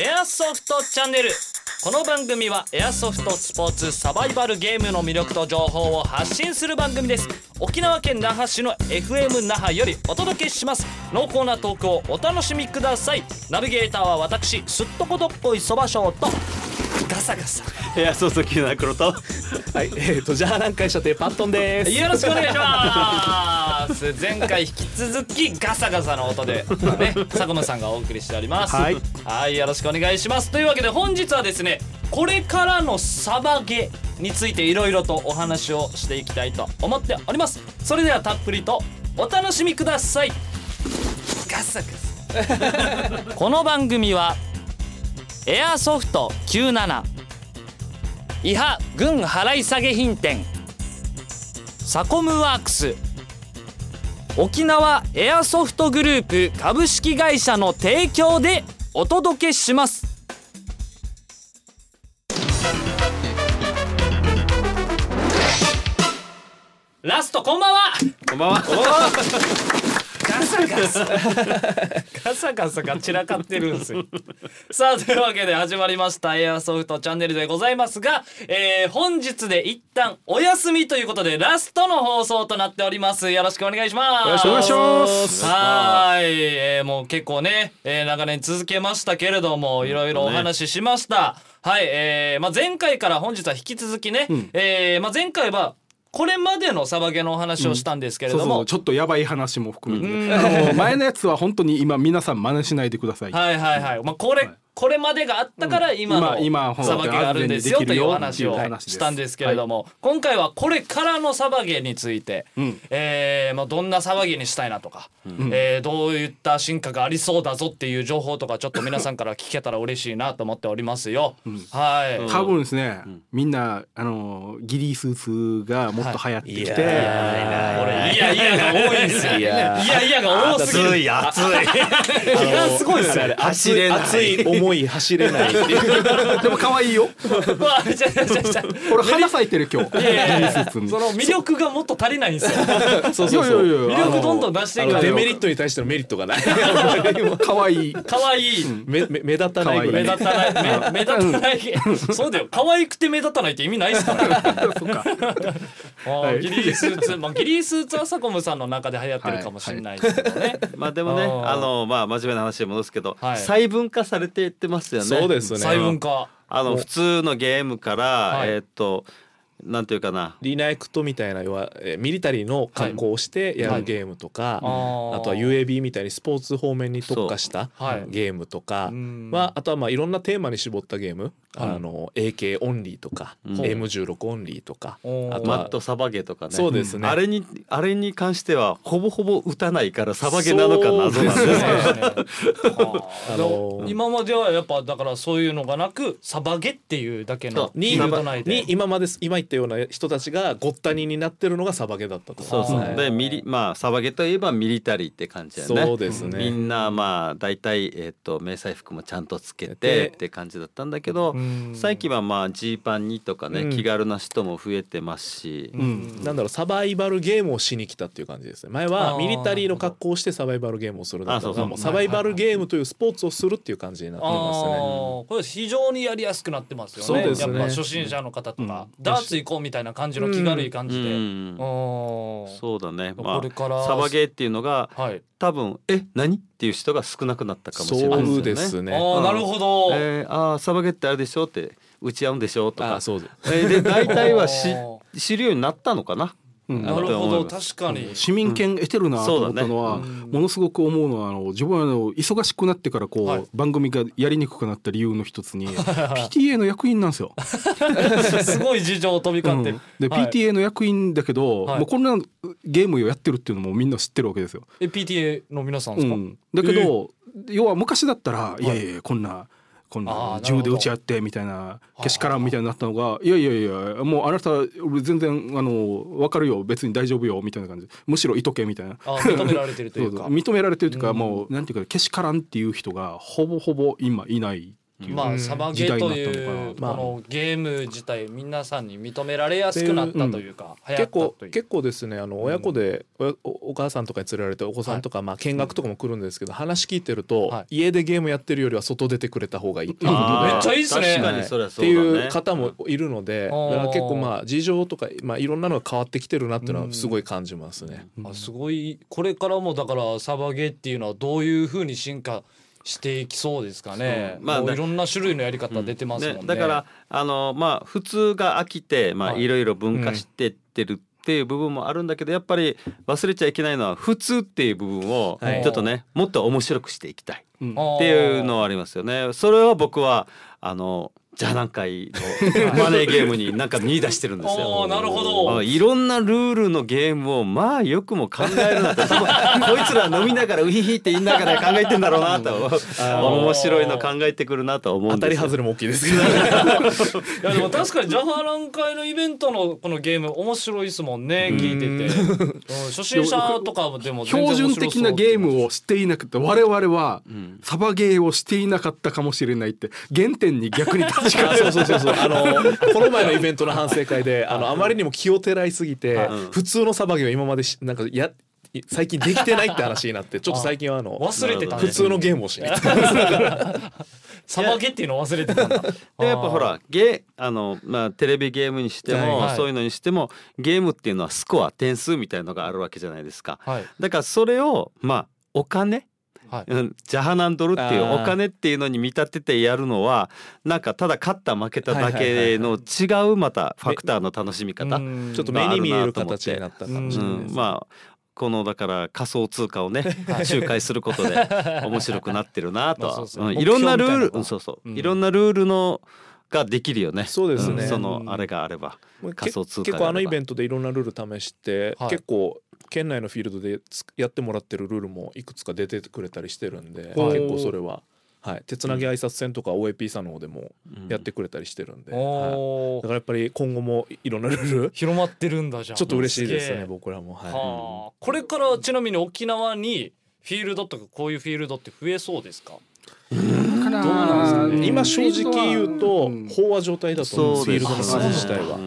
エアソフトチャンネル。この番組はエアソフトスポーツサバイバルゲームの魅力と情報を発信する番組です。沖縄県那覇市の FM 那覇よりお届けします。濃厚なトークをお楽しみください。ナビゲーターは私すっとこどっこいそばしょうとガサガサ。いやそうそうキナクロと。はい、えーとじゃあ南海射程パットンです。よろしくお願いします。前回引き続きガサガサの音で ね佐久間さんがお送りしております。はい。はいよろしくお願いします。というわけで本日はですねこれからのサバゲについていろいろとお話をしていきたいと思っております。それではたっぷりとお楽しみください。ガサガサ。この番組はエアソフト97伊波軍払い下げ品店。サコムワークス。沖縄エアソフトグループ株式会社の提供でお届けします。ラストこんばんは。こんばんは。ガサガサ。ガサガサが散らかってるんですよ。さあというわけで始まりました。エアソフトチャンネルでございますが、えー本日で一旦お休みということでラストの放送となっております。よろしくお願いします。よろしくお願いします。はい、えーもう結構ね、えー長年続けましたけれどもいろいろお話ししました、はい、えーまあ、前回から本日は引き続きね、えーまあ、前回はこれまでのサバゲのお話をしたんですけれども、そうそうちょっとやばい話も含めて。ね、あの前のやつは本当に今皆さん真似しないでください、はいはいはい。まあこれ、はいこれまでがあったから今の今今サバゲがあるんですよ。というお話をしたんですけれども、今回はこれからのサバゲについて、ん。えーまあどんなサバゲにしたいなとか、えーどういった進化がありそうだぞっていう情報とかちょっと皆さんから聞けたら嬉しいなと思っておりますよ。はい。多分ですね、みんなあのギリースーツがもっと流行ってきて、はい。いや俺いやいやが多いんですよ。いいややいやが多すぎる。熱い熱い。いやすごいですよ。あれ走い熱い思い走れないっていう。でも可愛いよ。うわちゃちゃちゃちゃ 俺花咲いてる今日。その魅力がもっと足りないんですよ。そうそうそう。魅力どんどん出していあのかないとデメリットに対してのメリットがない。可愛い。可愛い。目目目立たない。目立たない。目目立たない。そうだよ。可愛くて目立たないって意味ないですから。そっか。ギリースーツ。まあギリースーツはサコムさんの中で流行ってるかもしれないですけどね。まあでもねあのまあ真面目な話に戻すけど、はい。細分化されていってますよね。そうですね。細分化。あの普通のゲームから、はい。えーっとなんていうかな。リナエクトみたいな要はえーミリタリーの格好をしてやるゲームとか、あー。あとは UAB みたいにスポーツ方面に特化したゲームとか、うん。まあ、あとはまあいろんなテーマに絞ったゲーム、あの AK オンリーとか、うん。M16 オンリーとか、あとはマットサバゲとかね。そうですね。あれにあれに関してはほぼほぼ打たないからサバゲなのか謎なんですそうよですね。あのー今まではやっぱだからそういうのがなくサバゲっていうだけのに今までったような人たちがごったにになってるのがサバゲだったとそう。そうでミリまあサバゲといえばミリタリーって感じだよね。そうですね。みんなまあ大体えっ、と迷彩服もちゃんとつけでてって感じだったんだけどうん。最近はまあジーパンにとかね、うん。気軽な人も増えてますし、うん。なんだろうサバイバルゲームをしに来たっていう感じですね。前あはーミリタリーの格好をしてサバイバルゲームをするだったのあそうそう。がもうサバイバルゲームというスポーツをするっていう感じになってあますね。ーこれ非常にやりやすくなってますよね。そうですね。やっぱ初心者の方とか、ダーツ行こうみたいな感じの気軽い感じで、うんそうだねまこれからあサバゲーっていうのがはい多分え何っていう人が少なくなったかもしれないそうでですね。ああなるほど、えー、あサバゲーってあれでしょって打ち合うんでしょとかあそうで。えーで大体はし知るようになったのかな。うん。なるほど。確かに、市民権得てるなと思ったのは、ものすごく思うのはあの自分はあの忙しくなってからこう、はい。番組がやりにくくなった理由の一つに PTA の役員なんですよ。すごい事情飛び交ってる、で、はい。PTA の役員だけど、はい。もうこんなゲームをやってるっていうのもみんな知ってるわけですよ。え PTA の皆さんですか、うん、だけど、要は昔だったら、いやいやこんなこんあーななるほど。銃で撃ち合ってみたいなけしからんみたいになったのがいやいやいやもうあなた俺全然あの分かるよ。別に大丈夫よ。みたいな感じ。むしろいとけみたいな。あ認められてるというか。認められてるというか、うん。もうなんていうかけしからんっていう人がほぼほぼ今いないまあサバゲーというこのゲーム自体皆さんに認められやすくなったというか流行った結構結構ですねあの親子で、おおお母さんとかに連れられてお子さんとか、まあ見学とかも来るんですけど、話聞いてると、はい。家でゲームやってるよりは外出てくれた方がいいっていうことであーめっちゃいいっすね確かにそれはっていう方もいるので、うん。だから結構まあ事情とか、まあ、いろんなのが変わってきてるなっていうのはすごい感じますね。あすごい。これからもだからサバゲーっていうのはどういうふうに進化していきそうですかね。まあいろんな種類のやり方出てますもんね。ね、だからあのまあ普通が飽きてまあはい。いろいろ分化してってるっていう部分もあるんだけどやっぱり忘れちゃいけないのは普通っていう部分をはい。ちょっとねもっと面白くしていきたいうんっていうのはありますよね。それは僕はあのじゃあ何回のマネーゲームになんか見出してるんですよ。なるほど。あいろんなルールのゲームをまあよくも考えるなと。こいつら飲みながらウヒヒって言いながら考えてんだろうなと。面白いの考えてくるなと思うんですよ。当たり外れも大きいですけど いやでも確かにジャハラン会のイベントのこのゲーム面白いですもんね聞いてて、うん初心者とかでも標準的なゲームをしていなくて我々はん。サバゲーをしていなかったかもしれないって原点に逆に確かあそうそうそうそう。あのこの前のイベントの反省会で あのあまりにも気をてらいすぎて、うん普通のサバゲーを今までしなんかや最近できてないって話になってちょっと最近はあの忘れてたね。普通のゲームをしに行ってサバゲっていうの忘れてたんだ。でやっぱほらゲーあの、まあ、テレビゲームにしても、はい。そういうのにしてもゲームっていうのはスコア点数みたいのがあるわけじゃないですか。はい。だからそれをまあお金はい。うんジャハナンドルっていうお金っていうのに見立ててやるのはなんかただ勝った負けただけはいの違うまたファクターの楽しみ方、うん。ちょっと目に見える形になったかもしれないです、うん、まあこのだから仮想通貨をね仲介することで面白くなってるなと まいろんなルールうんそうそう、うん。いろんなルールのができるよね。そうですね。ん。そのあれがあれば。まあ仮想通貨け結構あのイベンントでいろんなルール試して、はい。結構県内のフィールドでつやってもらってるルールもいくつか出てくれたりしてるんで結構それは、はい、手つなぎ挨拶戦とか OAP さんの方でもやってくれたりしてるんで、はい。おーだからやっぱり今後もいろんなルール広まってるんだじゃんちょっと嬉しいですね僕らも、はい。はあ。これからちなみに沖縄にフィールドとかこういうフィールドって増えそうですか？どうなんですかね。今正直言うとうん飽和状態だと思うんですフィールドの数自体は。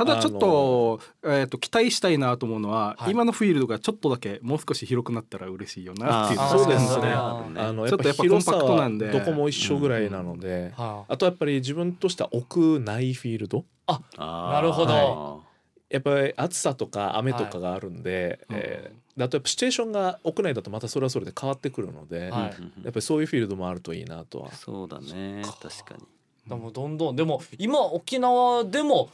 うんうんただちょっと,、えー、と期待したいなと思うのは、はい。今のフィールドがちょっとだけもう少し広くなったら嬉しいよなっていうそうですね。あのちょっとやっぱコンパクトなはんで。どこも一緒ぐらいなので、はあ。とやっぱり自分としては屋内フィールド？あー。なるほど。やっぱり暑さとか雨とかがあるんで、えーだとやっぱシチュエーションが屋内だとまたそれはそれで変わってくるので、はいうんうん。やっぱりそういうフィールドもあるといいなとは。そうだね。確かに。でもどんどん。でも今沖縄でも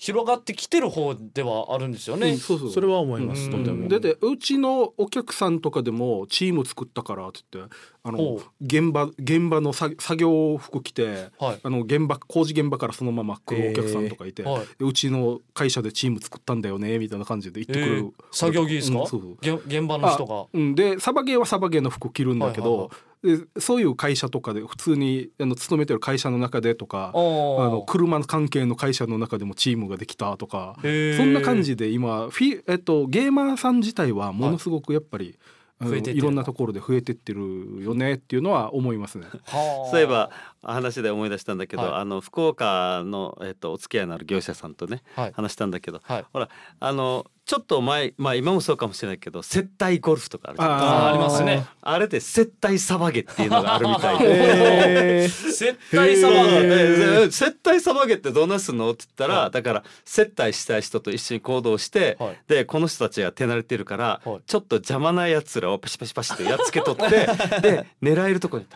広がってきてる方ではあるんですよね、うんそうそうそれは思います、うん。とても。だってうちのお客さんとかでもチーム作ったからって言ってあの現場現場の作作業服着てはい。あの現場工事現場からそのまま来るお客さんとかいて、はい。でうちの会社でチーム作ったんだよねみたいな感じで言ってくる、えー作業着ですか、うんそうそう。げ現場の人が。あうん、でサバゲーはサバゲーの服着るんだけど、はいはいでそういう会社とかで普通にあの勤めてる会社の中でとかあの車関係の会社の中でもチームができたとかそんな感じで今フィ、えっと、ゲーマーさん自体はものすごくやっぱり、あの増えていろんなところで増えてってるよねっていうのは思いますね。はあ。そういえば話で思い出したんだけど、はい。あの福岡の、えっと、お付き合いのある業者さんとね、はい。話したんだけど、はい。ほらあのちょっと前まあ今もそうかもしれないけど接待ゴルフとかあるじゃないですかあー。ありますね。あれで接待サバゲっていうのがあるみたいで。えー。接待様えでー。え接待サバゲってどんなすんのって言ったら、はい。だから接待したい人と一緒に行動して、はい。でこの人たちが手慣れてるから、はい。ちょっと邪魔なやつらをパシパシパシってやっつけとって で狙えるとこに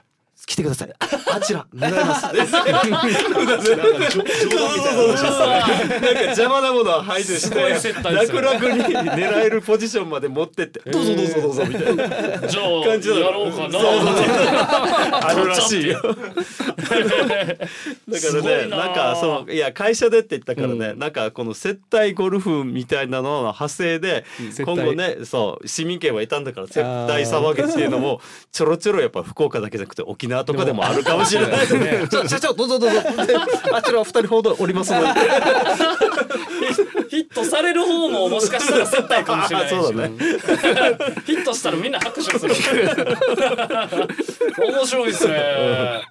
来てください。ああちら狙います。なんか邪魔なものは排除して待です楽々に狙えるポジションまで持ってって。どうぞどうぞどうぞみたいな。感じなの。やろうかな。そうそうそうあるらしいよ。だからねな。なんかそのいや会社でって言ったからね、なんかこの接待ゴルフみたいなのの派生で今後ねそう市民権はいたんだから接待サバゲっていうのもちょろちょろやっぱ福岡だけじゃなくて沖縄とかでもあるかもしれないですね。ちょちょちょどうぞどうぞ。であちら二人ほどおりますので。ヒットされる方ももしかしたら接待かもしれないし そうだね。ヒットしたらみんな拍手する。面白いですね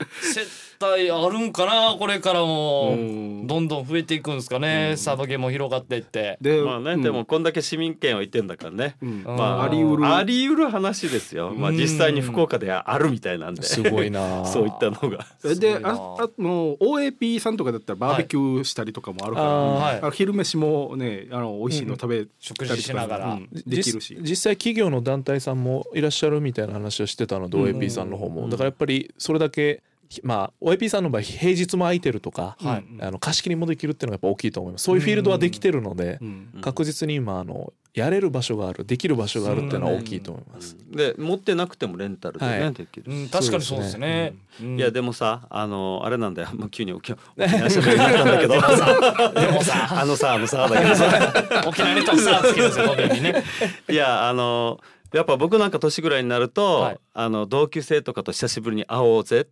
せ体あるんかなこれからも。うん。どんどん増えていくんですかね。サバゲーも広がっていって。でまあね、うん。でもこんだけ市民権を言ってんだからね、まああり得る。あり得る話ですよ、まあ、うん。実際に福岡であるみたいなんで、すごいな。そういったのが。すでああの OAP さんとかだったらバーベキューしたりとかもあるから、はい。あーはい。あの昼飯もねあの美味しいの食べたりとか、食事しながら。うん。できるし。実実際企業の団体さんもいらっしゃるみたいな話をしてたので、うん。OAP さんの方も。だからやっぱりそれだけまあ OAP さんの場合平日も空いてるとか、はい。あの貸し切りもできるっていうのがやっぱ大きいと思います。そういうフィールドはできてるので、うん。確実に今あのやれる場所があるできる場所があるっていうのは大きいと思います。で持ってなくてもレンタルでね、はい。できるし、うん確かにそうですね。うん。いやでもさあのあれなんだよもう急に 沖縄になったんだけど。でもさあのさあのさだけどさ。沖縄にとさつけるんですいやあのやっぱ僕なんか年ぐらいになると、はい。あの同級生とかと久しぶりに会おうぜ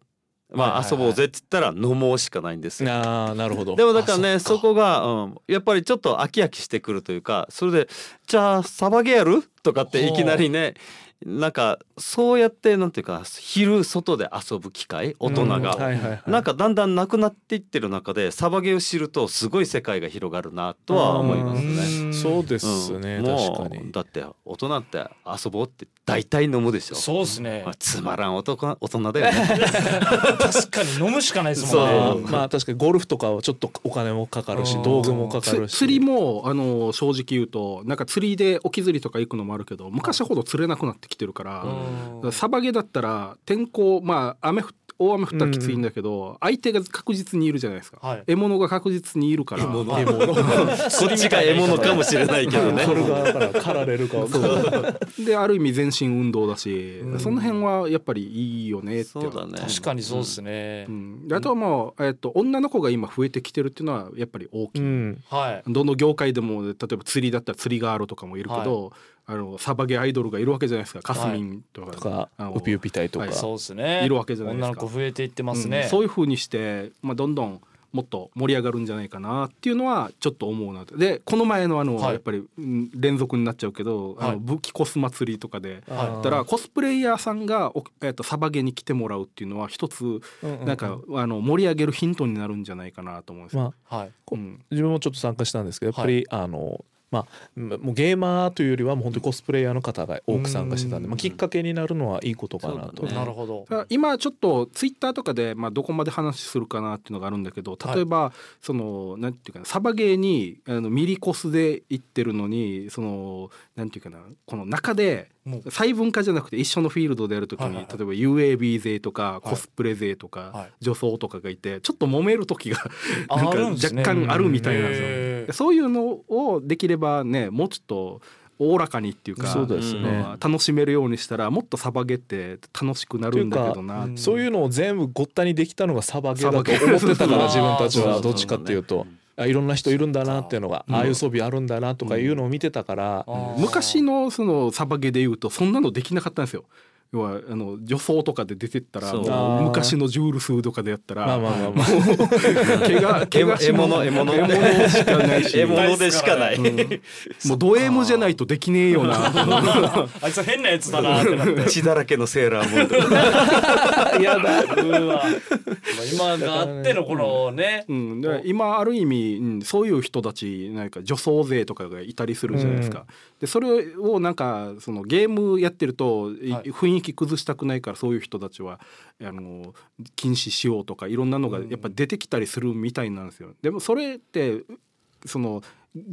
まあ、遊ぼうぜって言ったら飲もうしかないんですよ。ああなるほど。でもだからねあそこが、うん、やっぱりちょっと飽き飽きしてくるというかそれで「じゃあサバゲーやる?」とかっていきなりねなんかそうやってなんていうか昼外で遊ぶ機会大人が、うんはいはいはい。なんかだんだんなくなっていってる中でサバゲーを知るとすごい世界が広がるなとは思いますね。うん。そうですね、うん。確かもうに。だって大人って遊ぼうって大体飲むでしょ。そうですね。まあつまらん男大人だよね。確かに飲むしかないですもんね。まあ確かにゴルフとかはちょっとお金もかかるしうん。道具もかかつるし。釣りもあの正直言うとなんか釣りで沖釣りとか行くのもあるけど昔ほど釣れなくなってきてるから、うん。サバゲだったら天候まあ雨降大雨降ったらきついんだけど、相手が確実にいるじゃないですか、はい。獲物が確実にいるから。獲物。こっちが獲物かもしれないけどね。それがだから狩られるか分かんないである意味全身運動だし、その辺はやっぱりいいよねってそうだね。確かにそうですね。うん、であとはもう、えっと女の子が今増えてきてるっていうのはやっぱり大きい、うん。はい。どの業界でも例えば釣りだったら釣りガールとかもいるけど、あのサバゲアイドルがいるわけじゃないですか。カスミンとか,、とかあのウピウピ隊とか。はい。そうですね。いるわけじゃないですか。女の子増えていってますうん。ねそういう風にして、まあ、どんどんもっと盛り上がるんじゃないかなっていうのはちょっと思うなと。でこの前のあの、はい。やっぱりうん連続になっちゃうけど、あはい。の武器コス祭りとかで。あーだからコスプレイヤーさんが、おえっとサバゲに来てもらうっていうのは一つうんうんなんか、あの盛り上げるヒントになるんじゃないかなと思うんですよ。まあはい。うん。自分もちょっと参加したんですけどやっぱり、あのまあもうゲーマーというよりはもう本当にコスプレイヤーの方が多く参加してたんで、まあ、きっかけになるのはいいことかなと、ね。なるほど。今ちょっとツイッターとかで、まあ、どこまで話するかなっていうのがあるんだけど例えば、そのなんていうかなサバゲーにあのミリコスで行ってるのにそのなんていうかなこの中でもう。細分化じゃなくて一緒のフィールドでやるときに、はいはいはい。例えば UAB 勢とかい。コスプレ勢とか、はい。女装とかがいてちょっと揉める時があなんかあるんですね。若干あるみたいなんですよ。そういうのをできればねもうちょっとおおらかにっていうかそうですね、まあ楽しめるようにしたらもっとサバゲって楽しくなるんだけどなそういうのを全部ごったにできたのがサバゲーだと思サバゲーってたから自分たちは。どっちかっていうとあいろんな人いるんだなっていうのが、うんああいう装備あるんだなとかいうのを見てたから、昔のそのサバゲで言うとそんなのできなかったんですよ。要はあの女装とかで出てったら昔のジュールスとかでやったら、まあまあまあまあ。怪我怪我し獲物獲物獲物しかないし。獲物でしかない。うん。もうド M じゃないとできねえよな。あいつ変なやつだなってなって。血だらけのセーラームーン。やだうわ今があってのこのね。うん、で今ある意味、うん、そういう人たちなんか女装勢とかがいたりするじゃないですか。でそれをなんかそのゲームやってると、いはい。雰囲気崩したくないからそういう人たちはあの禁止しようとかいろんなのがやっぱ出てきたりするみたいなんですよ。でもそれってその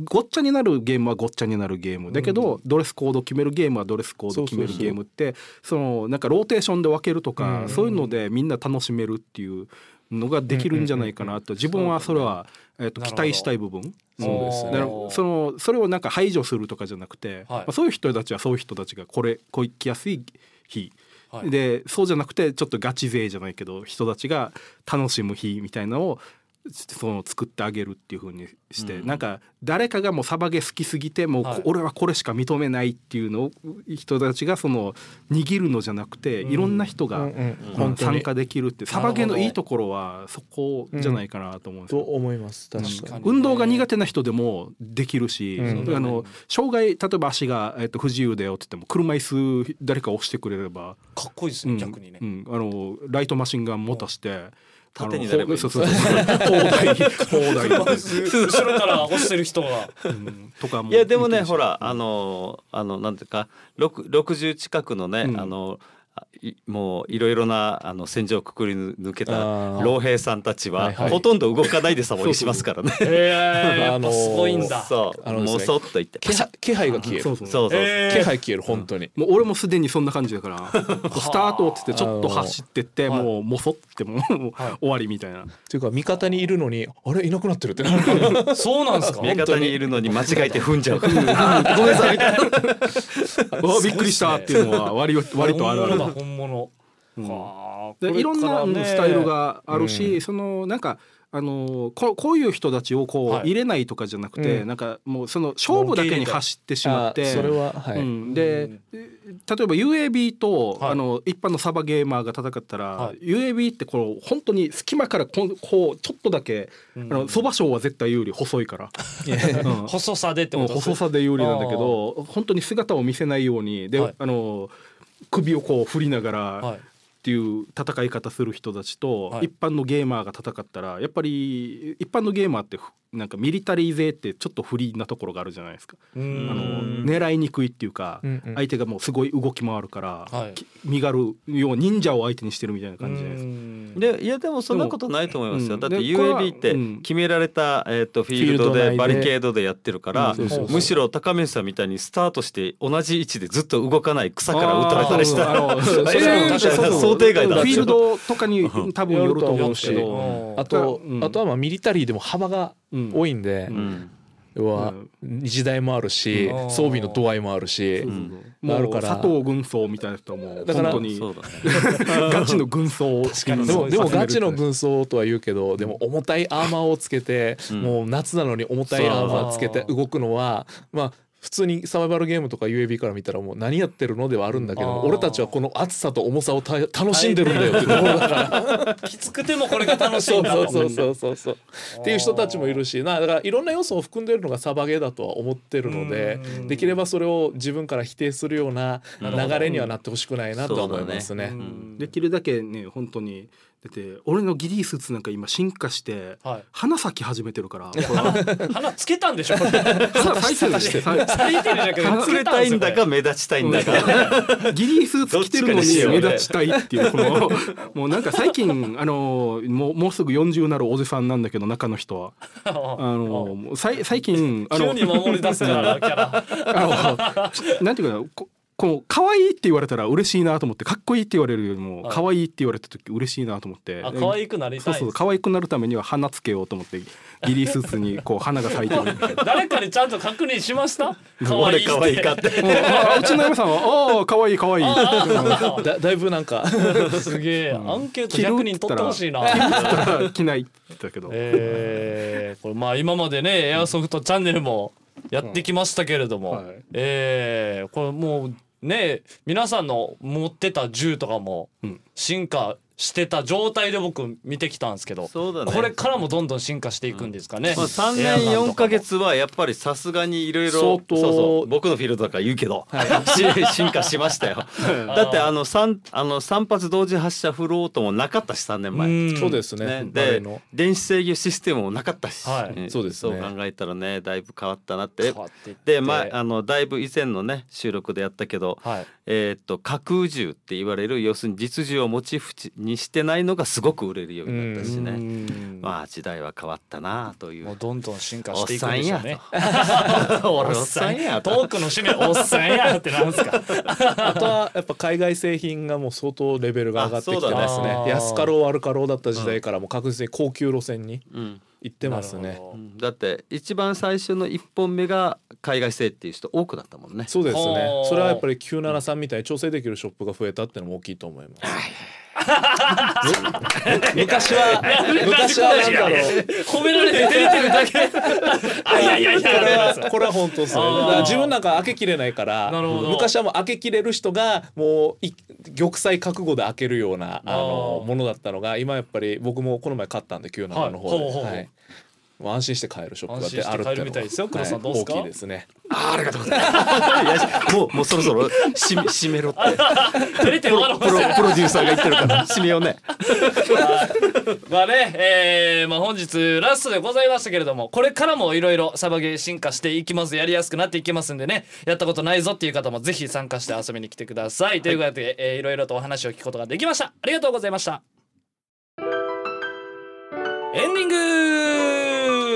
ごっちゃになるゲームはごっちゃになるゲーム。だけど、ドレスコード決めるゲームはドレスコード決めるゲームってそのなんかローテーションで分けるとか、うん。そういうのでみんな楽しめるっていうのができるんじゃないかなと。自分はそれは、えっと期待したい部分。そうですね。そのそれをなんか排除するとかじゃなくて、まあ、そういう人たちはそういう人たちがこれこう来やすい日、はい。でそうじゃなくてちょっとガチ勢じゃないけど人たちが楽しむ日みたいなのをその作ってあげるっていう風にして、なんか誰かがもうサバゲ好きすぎてもうこ、はい。俺はこれしか認めないっていうのを人たちがその握るのじゃなくて、いろんな人が、うん参加できるってサバゲのいいところはそこじゃないかなと思うんですとよ。思います。確かに運動が苦手な人でもできるし、うん。あの障害例えば足が、えっと不自由だよって言っても車椅子誰か押してくれれば、かっこいいですうん。ね逆にね。うん。あのライトマシンガン持たして縦になればいいそうそうそう。後ろから押してる人が。うんとかもいやでもねほらあのあのなんていうか6 60近くのね、うん。あのもういろいろなあの戦場をくくり抜けた老兵さんたちは、はいはい。ほとんど動かないでサボりしますからね。ええ やっぱすごいんだ。そう。あのもうそっと言って。気配が消える。そうそう。そうそう、えー。気配消える本当に。もう俺もすでにそんな感じだから スタートっつってちょっと走ってってはいもうもそってもう終わりみたいな。っていうか味方にいるのにあれいなくなってるってなる。そうなんですか？味方にいるのに間違えて踏んじゃう。ごめんなさい。びっくりした。っていうのは割割割とあるある本物。でいろんなスタイルがあるし、そのなんかあのここういう人たちをこう、はい。入れないとかじゃなくて、うん。なんかもうその勝負だけに走ってしまってあそれははい、うん、で例えば UAB と、はい。あの一般のサバゲーマーが戦ったら、はい。UAB ってこう本当に隙間からこうこうちょっとだけ、あのそば賞は絶対有利細いから、うん。細さでってこと細さで有利なんだけど本当に姿を見せないようにで、はい。あの首をこう振りながら、はい。っていう戦い方する人たちと、はい。一般のゲーマーが戦ったらやっぱり一般のゲーマーってふなんかミリタリー勢ってちょっと不利なところがあるじゃないですか。うあのん狙いにくいっていうか、うんうん。相手がもうすごい動き回るから、はい。き身軽要は忍者を相手にしてるみたいな感じじゃないですか。うんでいやでもそんなことないと思いますよ。だって UAB ってうん。決められた、えー、とフィールドででバリケードでやってるから、うんそうそうそうむしろ高宮さんみたいにスタートして同じ位置でずっと動かない草から撃たれたりしたら そう。そうあのそれは想定外だフィールドとかに多分よると思うしあと、うん。あとはまあミリタリーでも幅がうん多いんで、うん。要は時代もあるし、うん。装備の度合いもあるし、んあるから。もう佐藤軍曹みたいな人はもうだから本当にガチの軍曹でもでもガチの軍軍装とは言うけどでも重たいアーマーをつけて、ん。もう夏なのに重たいアーマーつけて動くのはまあ普通にサバイバルゲームとか UAB から見たらもう何やってるのではあるんだけど俺たちはこの暑さと重さをた楽しんでるんだよっていうところだからきつくてもこれが。楽しいそうんだそう。そうそうそうそう。っていう人たちもいるしなだからいろんな要素を含んでるのがサバゲーだとは思ってるのでうん。できればそれを自分から否定するような流れにはなってほしくないなとは思いますね。うんできるだけね本当にだって俺のギリースーツなんか今進化してはい。花咲き始めてるから。花つけたんでしょ？花咲いてるねさ咲いてる。じゃなくて隠れたいんだか目立ちたいんだか。ギリースーツ着てるのに目立ちたいっていうこのもうなんか最近あのもうもうすぐ40になるおじさんなんだけど中の人は。あの最近あの急に守り出すからキャラ。あのなんていうかなここう可愛いって言われたら嬉しいなと思ってかっこいいって言われるよりもはい。可愛いって言われた時嬉しいなと思ってあ可愛くなりたいそうそう可愛くなるためには花つけようと思ってギリースーツにこう花が咲いてる。誰かにちゃんと確認しました？可愛俺い可愛いかって。うちの嫁さんは「ああ可愛い可愛い。あだだいぶなんかすげえアンケート着る100人取ってほしいな。着ないって言ったけど、えー、これまあ今までねエアソフトチャンネルもやってきましたけれども、はい。えー、これもうね皆さんの持ってた銃とかもうん。進化してた状態で僕見てきたんですけど、そうだね。これからもどんどん進化していくんですかね、まあ、3年4か月はやっぱりさすがにいろいろ相そう当そう僕のフィールドだから言うけど、し 進化しましたよ。だってあの 3, あの3発同時発射フロートもなかったし3年前。ん。そうですね。ね、で電子制御システムもなかったし、はい。ん。そうですね。そう考えたらねだいぶ変わったなって。変わっていって。でまああのだいぶ以前のね収録でやったけど、はいえーっと架空銃って言われる要するに実銃をモチーフにしてないのがすごく売れるようになったしね、うん。まあ時代は変わったなという。もうどんどん進化していくさんでしょうね。おっさんやトと。ークの締めおっさんやってなんですか。あとはやっぱ海外製品がもう相当レベルが上がってきてますね。安かろう悪かろうだった時代からもう確実に高級路線にうん行ってますね。だって一番最初の一本目が海外製っていう人多くなったもんね。そうですねはあそれはやっぱり973みたいに調整できるショップが増えたっていうのも大きいと思います 昔は 昔はなんだろう褒められて照れてるだけ。あいやいやいや。これはこれは本当ですねあー。だから自分なんか開けきれないから昔はもう開けきれる人がもうい玉砕覚悟で開けるようなあのものだったのが今やっぱり僕もこの前買ったんで97の方で、はい安心して買えるショップが安心して買えるみたいですよ。黒さんどうですか？大きいですね。あありがとうございます。もうもうそろそろ締め締めろって。照れてるわプロプロデューサーが言ってるから 締めようね。まあね、えーまあ、本日ラストでございましたけれどもこれからもいろいろサバゲー進化していきます。やりやすくなっていきますんでね。やったことないぞっていう方もぜひ参加して遊びに来てください、ということで、えーいろいろとお話を聞くことができました。ありがとうございました。エンディング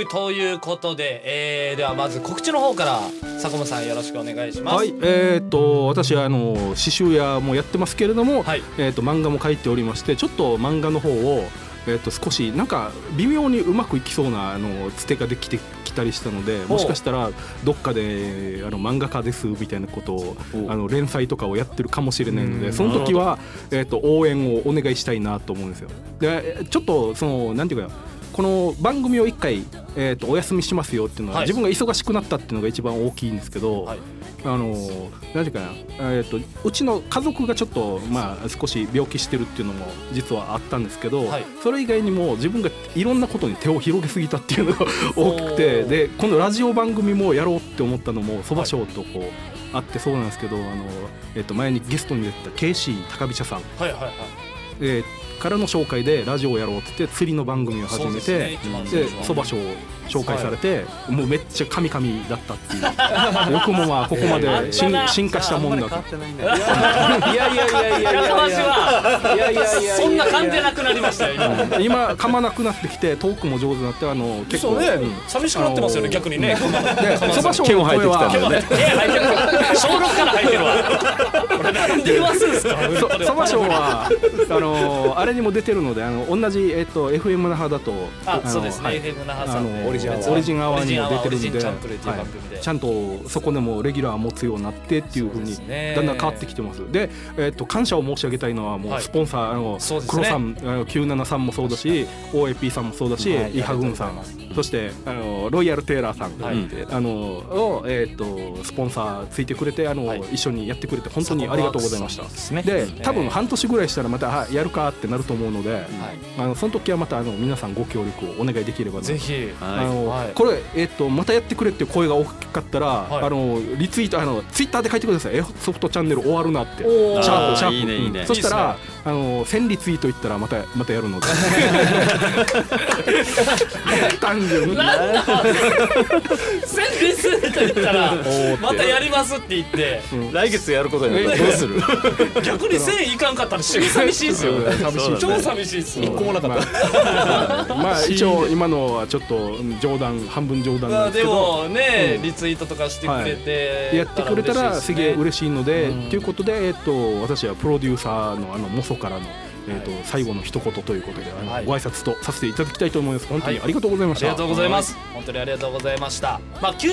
ということで、えーではまず告知の方から坂本さんよろしくお願いします。はい、えーっと私はあの刺繍屋もやってますけれども、はい。えーっと漫画も書いておりましてちょっと漫画の方をえーっと少しなんか微妙にうまくいきそうなあのつてができてきたりしたのでもしかしたらどっかであの漫画家ですみたいなことをあの連載とかをやってるかもしれないのでその時は、えーっと応援をお願いしたいなと思うんですよ。でちょっとそのなんていうかこの番組を一回、えー、とお休みしますよっていうのは、はい。自分が忙しくなったっていうのが一番大きいんですけど、はい。あの何ていうかな、えー、とうちの家族がちょっと、まあ、少し病気してるっていうのも実はあったんですけど、はい。それ以外にも自分がいろんなことに手を広げすぎたっていうのが大きくてでこのラジオ番組もやろうって思ったのもそば賞とこう、あってそうなんですけどあの、えー、と前にゲストに出てた KC 高飛車さん。はいはいはいえーからの紹介でラジオをやろうって言って釣りの番組を始めてそば賞を紹介されて、もうめっちゃ神々だったっていう。僕もまあここまで進進化したもんだと。いやいやいやいやいやいやいやいやそんな噛んでなくなりましたよ今今噛まなくなってきてトークも上手になってあの結構、ねうん寂しくなってますよね逆にねでそば賞の声生えてきたんだよは小6から入ってるわこれなんで言わすんですかそそば賞はあのあれにも出てるのであの同じ、えっと、FM 那覇だとあのそうですね。はい。FM 那覇さん。あのオリジンアワーオリジンアワーにも出てるんでちゃんとそこでもレギュラー持つようになってっていうふうにだんだん変わってきてます。で、えっと感謝を申し上げたいのはもはい。うスポンサー、あのそうですね。黒さんあの97さんもそうだし OAP さんもそうだし、はいイハグンさんそしてあのロイヤルテイラーさん、はい。あのを、えっとスポンサーついてくれてあの、はい。一緒にやってくれて本当にありがとうございました。ですね。で多分えー半年ぐらいしたらまたあやるかってなると思うので、はい。あのその時はまたあの皆さんご協力をお願いできればな。ぜひ。あのはい。これ、えっとまたやってくれっていう声が大きかったら、はい。あのリツイートあのツイッターで書いてください。ソフトチャンネル終わるなって。おー。シャープシャープねね。うん。そしたらあの1000リツイートいったらまたまたやるので。単純に。センリスって言ったらまたやりますって言って来月やることになったらどうする？逆に1000いかんかったら寂しいですよ。う ん寂しい。超寂しいですよ。一個もなかった。まあ、まあ一応今のはちょっとうん冗談半分冗談まあですなんでけどもね、うんリツイートとかしてくれて、やってくれたらすげえ嬉ししいので、うん。ということで、えっと、私はプロデューサーのあのモソからの、えっと最後の一言ということで、はい。ご挨拶とさせていただきたいと思います。本当にはい。ありがとうございました、ありがとうございます。本当にありがとうございました。まあ休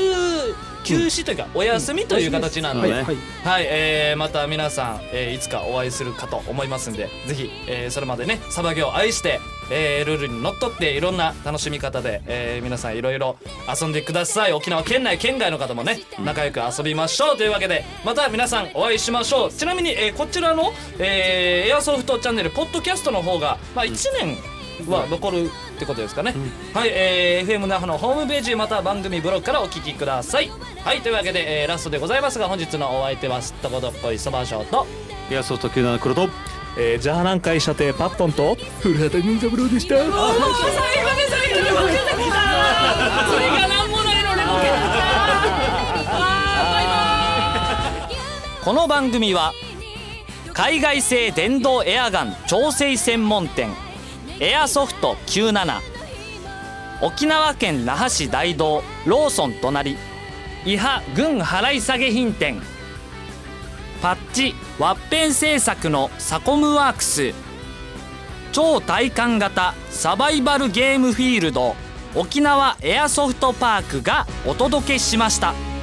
休止というかお休みという形なんで、はい、はい。はい、えーまた皆さん、えーいつかお会いするかと思いますんでぜひ、えーそれまでねサバゲを愛して、えールールにのっとっていろんな楽しみ方で、えー皆さんいろいろ遊んでください。沖縄県内県外の方もね仲良く遊びましょうというわけでまた皆さんお会いしましょう。ちなみに、えーこちらの、えーエアソフトチャンネルポッドキャストの方が、まあ、1年は残るってことですかね、はい、えー FM 那覇のホームページまた番組ブログからお聞きください。はいというわけで、えーラストでございますが本日のお相手はすっとこどっこいそばショーといやソフト97黒とえー、ジャーナン会射程パットンと古畑任三郎でした。最後で最後でボケてきたそれがなんもないのねボケてきたこの番組は海外製電動エアガン調整専門店エアソフト97沖縄県那覇市大道ローソン隣伊波軍払い下げ品店パッチワッペン製作のサコムワークス超体感型サバイバルゲームフィールド沖縄エアソフトパークがお届けしました。